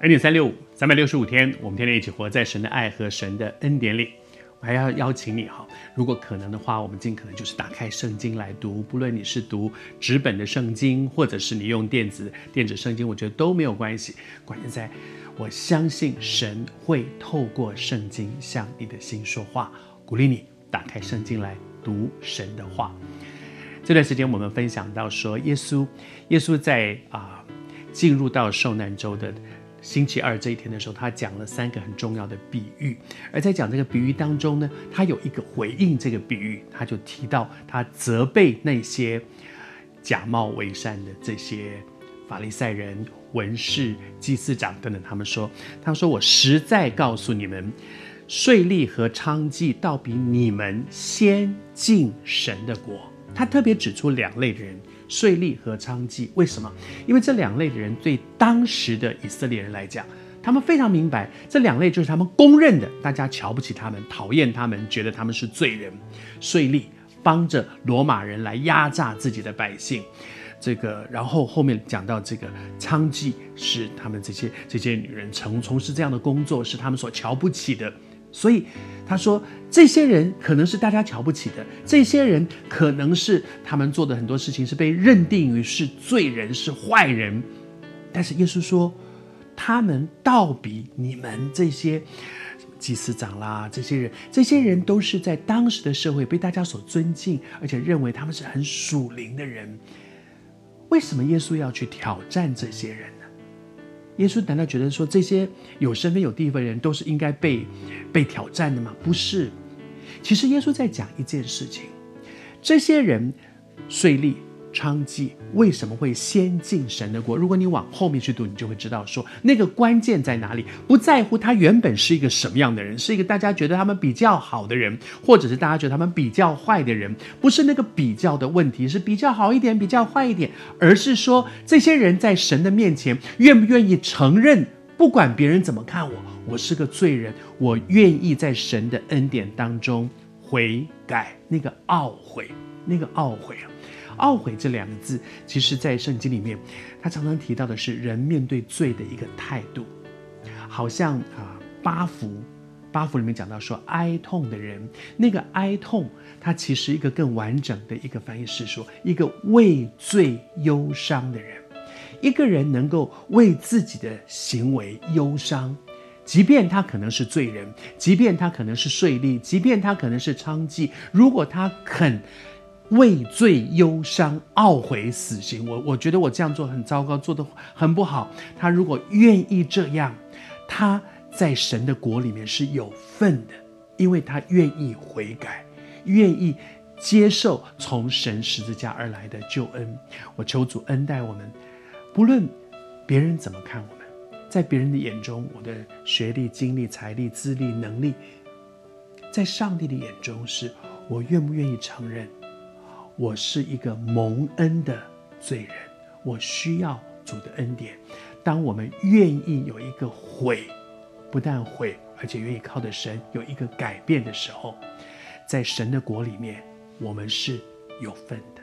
恩典三六五，三百六十五天，我们天天一起活在神的爱和神的恩典里。我还要邀请你哈，如果可能的话，我们尽可能就是打开圣经来读。不论你是读纸本的圣经，或者是你用电子电子圣经，我觉得都没有关系。关键在，我相信神会透过圣经向你的心说话。鼓励你打开圣经来读神的话。这段时间我们分享到说，耶稣，耶稣在啊进入到受难周的。星期二这一天的时候，他讲了三个很重要的比喻，而在讲这个比喻当中呢，他有一个回应这个比喻，他就提到他责备那些假冒为善的这些法利赛人、文士、祭司长等等。他们说：“他说我实在告诉你们，税吏和娼妓倒比你们先进神的国。”他特别指出两类人。税吏和娼妓，为什么？因为这两类的人对当时的以色列人来讲，他们非常明白，这两类就是他们公认的，大家瞧不起他们，讨厌他们，觉得他们是罪人。税吏帮着罗马人来压榨自己的百姓，这个，然后后面讲到这个娼妓是他们这些这些女人从从事这样的工作，是他们所瞧不起的。所以他说，这些人可能是大家瞧不起的，这些人可能是他们做的很多事情是被认定于是罪人，是坏人。但是耶稣说，他们倒比你们这些祭司长啦，这些人，这些人都是在当时的社会被大家所尊敬，而且认为他们是很属灵的人。为什么耶稣要去挑战这些人？耶稣难道觉得说，这些有身份有地位的人都是应该被被挑战的吗？不是，其实耶稣在讲一件事情：这些人税吏。娼妓为什么会先进神的国？如果你往后面去读，你就会知道说那个关键在哪里。不在乎他原本是一个什么样的人，是一个大家觉得他们比较好的人，或者是大家觉得他们比较坏的人，不是那个比较的问题，是比较好一点，比较坏一点，而是说这些人在神的面前愿不愿意承认，不管别人怎么看我，我是个罪人，我愿意在神的恩典当中悔改，那个懊悔，那个懊悔啊。懊悔这两个字，其实，在圣经里面，他常常提到的是人面对罪的一个态度，好像啊，八福，八福里面讲到说，哀痛的人，那个哀痛，它其实一个更完整的一个翻译是说，一个为罪忧伤的人，一个人能够为自己的行为忧伤，即便他可能是罪人，即便他可能是税吏，即便他可能是娼妓，如果他肯。畏罪忧伤、懊悔死刑，我我觉得我这样做很糟糕，做得很不好。他如果愿意这样，他在神的国里面是有份的，因为他愿意悔改，愿意接受从神十字架而来的救恩。我求主恩待我们，不论别人怎么看我们，在别人的眼中，我的学历、经历、财力、资历、能力，在上帝的眼中，是我愿不愿意承认。我是一个蒙恩的罪人，我需要主的恩典。当我们愿意有一个悔，不但悔，而且愿意靠着神有一个改变的时候，在神的国里面，我们是有份的。